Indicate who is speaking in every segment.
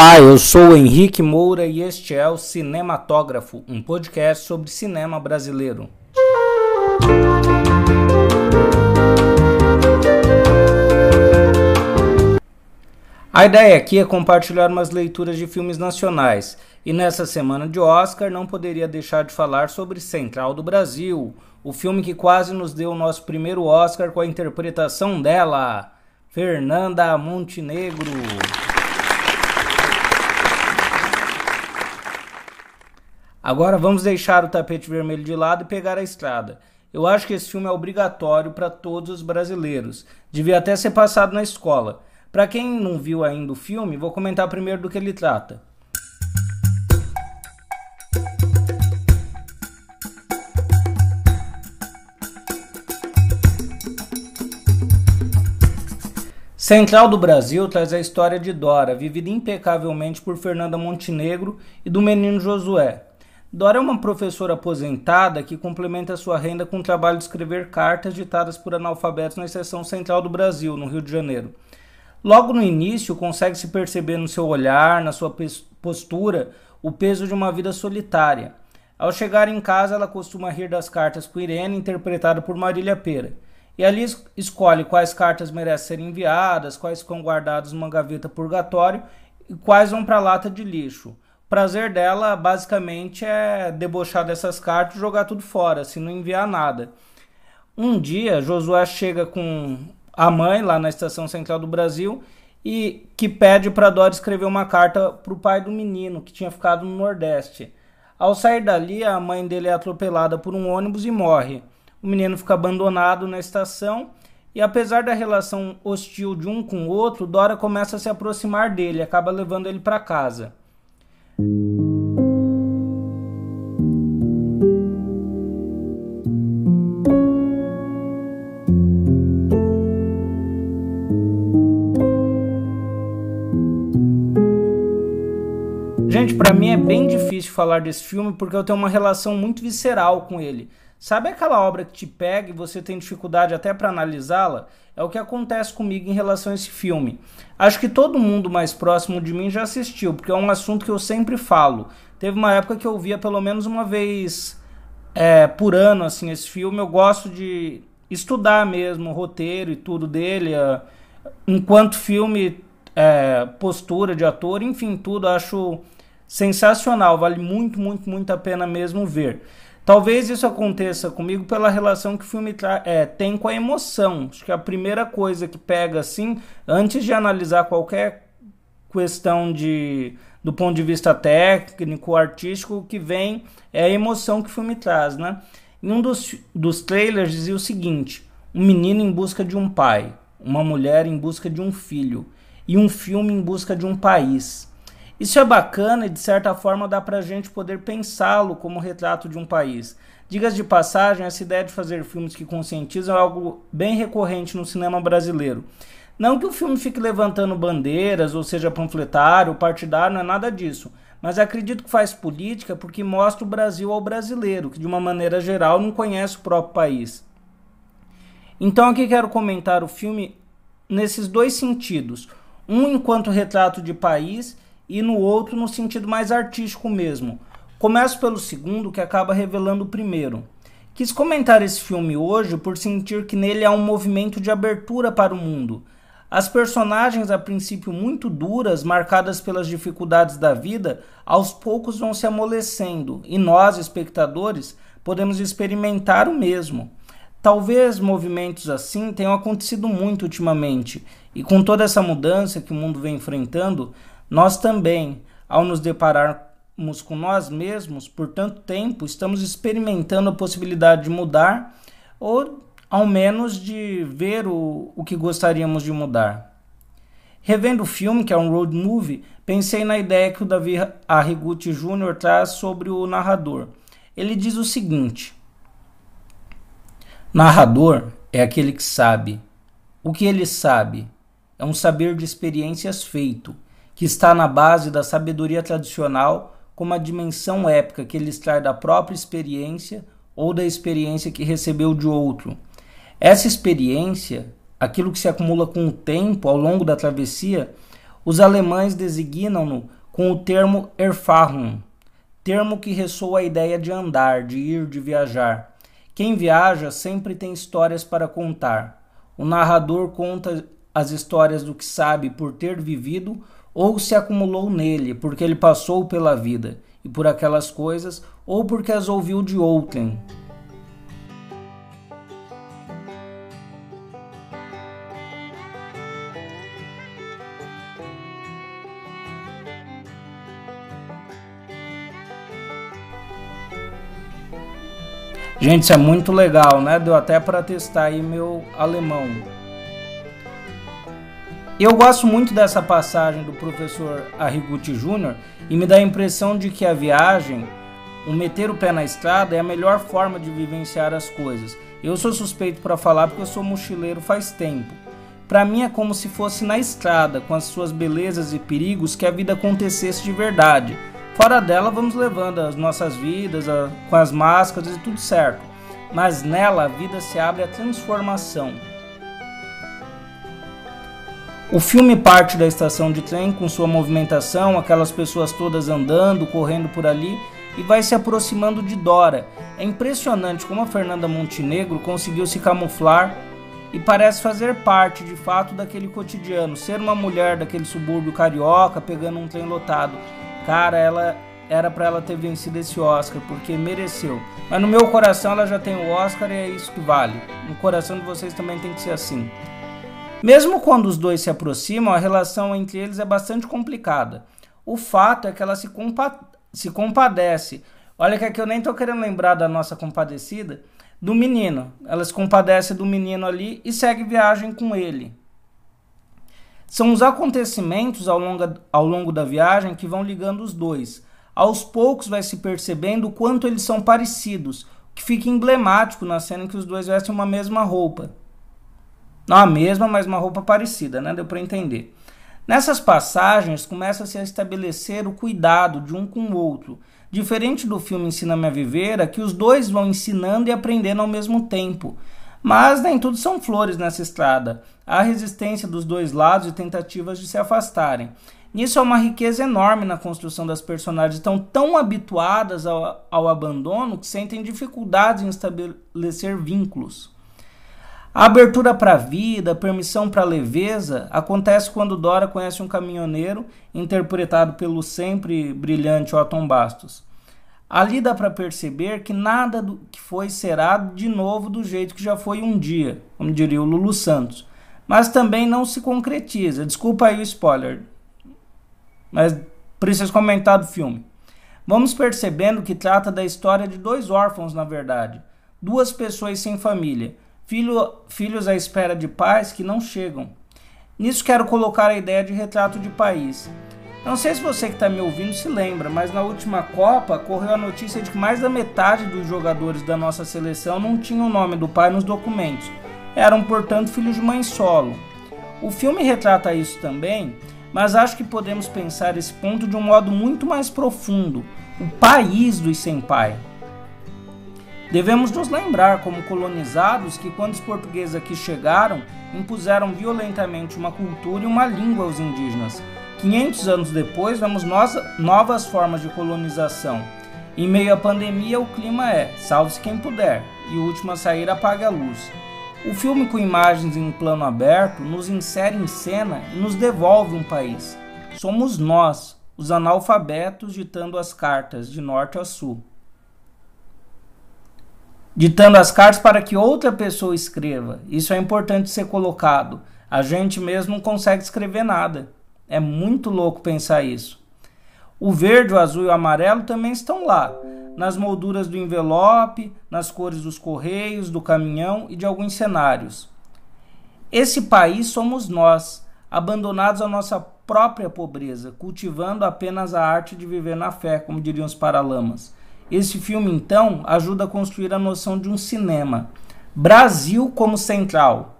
Speaker 1: Olá, eu sou o Henrique Moura e este é o Cinematógrafo, um podcast sobre cinema brasileiro. A ideia aqui é compartilhar umas leituras de filmes nacionais, e nessa semana de Oscar não poderia deixar de falar sobre Central do Brasil, o filme que quase nos deu o nosso primeiro Oscar com a interpretação dela, Fernanda Montenegro. Agora vamos deixar o tapete vermelho de lado e pegar a estrada. Eu acho que esse filme é obrigatório para todos os brasileiros. Devia até ser passado na escola. Para quem não viu ainda o filme, vou comentar primeiro do que ele trata. Central do Brasil traz a história de Dora, vivida impecavelmente por Fernanda Montenegro e do menino Josué. Dora é uma professora aposentada que complementa sua renda com o trabalho de escrever cartas ditadas por analfabetos na Estação Central do Brasil, no Rio de Janeiro. Logo no início, consegue se perceber no seu olhar, na sua postura, o peso de uma vida solitária. Ao chegar em casa, ela costuma rir das cartas com Irene, interpretada por Marília Pera. E ali escolhe quais cartas merecem ser enviadas, quais ficam guardadas numa gaveta purgatório e quais vão para a lata de lixo prazer dela basicamente é debochar dessas cartas e jogar tudo fora, se não enviar nada. Um dia, Josué chega com a mãe lá na estação central do Brasil e que pede para Dora escrever uma carta para o pai do menino que tinha ficado no Nordeste. Ao sair dali, a mãe dele é atropelada por um ônibus e morre. O menino fica abandonado na estação e apesar da relação hostil de um com o outro, Dora começa a se aproximar dele, acaba levando ele para casa. Gente, para mim é bem difícil falar desse filme porque eu tenho uma relação muito visceral com ele. Sabe aquela obra que te pega e você tem dificuldade até para analisá-la? É o que acontece comigo em relação a esse filme. Acho que todo mundo mais próximo de mim já assistiu, porque é um assunto que eu sempre falo. Teve uma época que eu via pelo menos uma vez é, por ano assim esse filme. Eu gosto de estudar mesmo o roteiro e tudo dele, é, enquanto filme, é, postura de ator, enfim, tudo. Acho sensacional, vale muito, muito, muito a pena mesmo ver. Talvez isso aconteça comigo pela relação que o filme é, tem com a emoção. Acho que a primeira coisa que pega assim, antes de analisar qualquer questão de do ponto de vista técnico, artístico, que vem é a emoção que o filme traz, né? Em um dos, dos trailers dizia o seguinte: um menino em busca de um pai, uma mulher em busca de um filho e um filme em busca de um país. Isso é bacana e de certa forma dá para a gente poder pensá-lo como retrato de um país. Digas de passagem, essa ideia de fazer filmes que conscientizam é algo bem recorrente no cinema brasileiro. Não que o filme fique levantando bandeiras, ou seja panfletário, partidário, não é nada disso. Mas acredito que faz política porque mostra o Brasil ao brasileiro, que de uma maneira geral não conhece o próprio país. Então aqui quero comentar o filme nesses dois sentidos. Um enquanto retrato de país e no outro no sentido mais artístico mesmo. Começo pelo segundo, que acaba revelando o primeiro. Quis comentar esse filme hoje por sentir que nele há um movimento de abertura para o mundo. As personagens, a princípio muito duras, marcadas pelas dificuldades da vida, aos poucos vão se amolecendo e nós, espectadores, podemos experimentar o mesmo. Talvez movimentos assim tenham acontecido muito ultimamente, e com toda essa mudança que o mundo vem enfrentando, nós também, ao nos depararmos com nós mesmos por tanto tempo, estamos experimentando a possibilidade de mudar ou ao menos de ver o, o que gostaríamos de mudar. Revendo o filme, que é um road movie, pensei na ideia que o Davi Arrigucci Jr. traz sobre o narrador. Ele diz o seguinte: Narrador é aquele que sabe. O que ele sabe é um saber de experiências feito que está na base da sabedoria tradicional como a dimensão épica que ele extrai da própria experiência ou da experiência que recebeu de outro. Essa experiência, aquilo que se acumula com o tempo ao longo da travessia, Os alemães designam-no com o termo Erfahrung, termo que ressoa a ideia de andar, de ir, de viajar. Quem viaja sempre tem histórias para contar. O narrador conta as histórias do que sabe por ter vivido ou se acumulou nele, porque ele passou pela vida e por aquelas coisas, ou porque as ouviu de outrem. Gente, isso é muito legal, né? Deu até para testar aí meu alemão. Eu gosto muito dessa passagem do professor Arrigucci Jr. e me dá a impressão de que a viagem, o meter o pé na estrada, é a melhor forma de vivenciar as coisas. Eu sou suspeito para falar porque eu sou mochileiro faz tempo. Para mim é como se fosse na estrada, com as suas belezas e perigos, que a vida acontecesse de verdade. Fora dela, vamos levando as nossas vidas a, com as máscaras e tudo certo. Mas nela a vida se abre à transformação. O filme parte da estação de trem com sua movimentação, aquelas pessoas todas andando, correndo por ali, e vai se aproximando de Dora. É impressionante como a Fernanda Montenegro conseguiu se camuflar e parece fazer parte de fato daquele cotidiano, ser uma mulher daquele subúrbio carioca pegando um trem lotado. Cara, ela era para ela ter vencido esse Oscar, porque mereceu. Mas no meu coração ela já tem o Oscar e é isso que vale. No coração de vocês também tem que ser assim. Mesmo quando os dois se aproximam, a relação entre eles é bastante complicada. O fato é que ela se, compa se compadece. Olha que aqui eu nem tô querendo lembrar da nossa compadecida, do menino. Ela se compadece do menino ali e segue viagem com ele. São os acontecimentos ao longo, ao longo da viagem que vão ligando os dois. Aos poucos vai se percebendo o quanto eles são parecidos, o que fica emblemático na cena em que os dois vestem uma mesma roupa. Não a mesma, mas uma roupa parecida, né? Deu para entender. Nessas passagens começa-se a estabelecer o cuidado de um com o outro. Diferente do filme Ensina-me a Viver, que os dois vão ensinando e aprendendo ao mesmo tempo. Mas nem tudo são flores nessa estrada. Há resistência dos dois lados e tentativas de se afastarem. Nisso há uma riqueza enorme na construção das personagens, estão tão habituadas ao, ao abandono que sentem dificuldades em estabelecer vínculos. A abertura para a vida, permissão para a leveza, acontece quando Dora conhece um caminhoneiro, interpretado pelo sempre brilhante Otton Bastos. Ali dá para perceber que nada do que foi será de novo do jeito que já foi um dia, como diria o Lulu Santos. Mas também não se concretiza. Desculpa aí o spoiler, mas preciso comentar do filme. Vamos percebendo que trata da história de dois órfãos, na verdade. Duas pessoas sem família, filho, filhos à espera de pais que não chegam. Nisso quero colocar a ideia de retrato de país. Não sei se você que está me ouvindo se lembra, mas na última Copa correu a notícia de que mais da metade dos jogadores da nossa seleção não tinham o nome do pai nos documentos. Eram, portanto, filhos de mãe solo. O filme retrata isso também, mas acho que podemos pensar esse ponto de um modo muito mais profundo: o país dos sem pai. Devemos nos lembrar, como colonizados, que quando os portugueses aqui chegaram, impuseram violentamente uma cultura e uma língua aos indígenas 500 anos depois, vemos novas formas de colonização. Em meio à pandemia, o clima é salve-se quem puder e o último a sair apague a luz. O filme com imagens em plano aberto nos insere em cena e nos devolve um país. Somos nós, os analfabetos, ditando as cartas de norte a sul. Ditando as cartas para que outra pessoa escreva. Isso é importante ser colocado. A gente mesmo não consegue escrever nada. É muito louco pensar isso. O verde, o azul e o amarelo também estão lá, nas molduras do envelope, nas cores dos correios, do caminhão e de alguns cenários. Esse país somos nós, abandonados à nossa própria pobreza, cultivando apenas a arte de viver na fé, como diriam os paralamas. Esse filme, então, ajuda a construir a noção de um cinema. Brasil como central,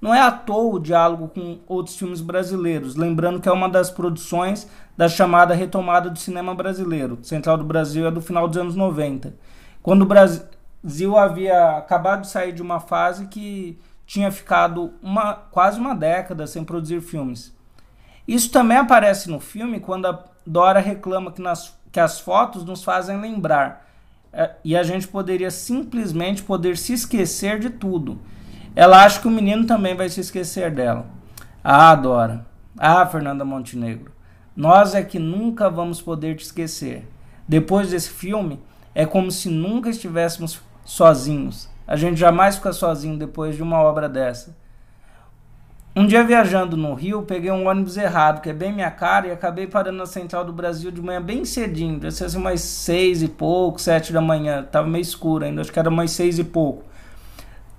Speaker 1: não é à toa o diálogo com outros filmes brasileiros, lembrando que é uma das produções da chamada retomada do cinema brasileiro. Central do Brasil é do final dos anos 90. Quando o Brasil havia acabado de sair de uma fase que tinha ficado uma, quase uma década sem produzir filmes. Isso também aparece no filme quando a Dora reclama que, nas, que as fotos nos fazem lembrar é, e a gente poderia simplesmente poder se esquecer de tudo. Ela acha que o menino também vai se esquecer dela. Ah, Dora. Ah, Fernanda Montenegro. Nós é que nunca vamos poder te esquecer. Depois desse filme, é como se nunca estivéssemos sozinhos. A gente jamais fica sozinho depois de uma obra dessa. Um dia viajando no Rio, peguei um ônibus errado, que é bem minha cara, e acabei parando na Central do Brasil de manhã bem cedinho, devia ser assim umas seis e pouco, sete da manhã, tava meio escuro ainda, acho que era umas seis e pouco.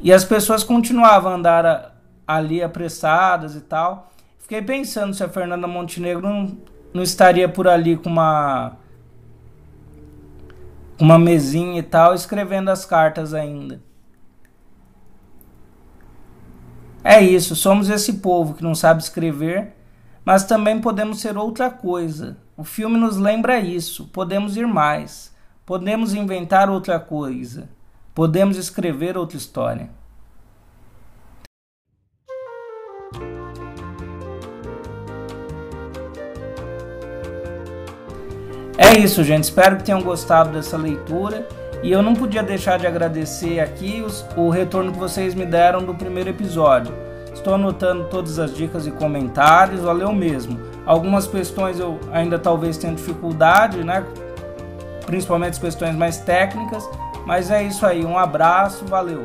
Speaker 1: E as pessoas continuavam a andar ali apressadas e tal. Fiquei pensando se a Fernanda Montenegro não, não estaria por ali com uma uma mesinha e tal, escrevendo as cartas ainda. É isso, somos esse povo que não sabe escrever, mas também podemos ser outra coisa. O filme nos lembra isso. Podemos ir mais. Podemos inventar outra coisa. Podemos escrever outra história. É isso, gente. Espero que tenham gostado dessa leitura. E eu não podia deixar de agradecer aqui os, o retorno que vocês me deram do primeiro episódio. Estou anotando todas as dicas e comentários, valeu mesmo. Algumas questões eu ainda talvez tenha dificuldade, né? Principalmente as questões mais técnicas, mas é isso aí. Um abraço, valeu.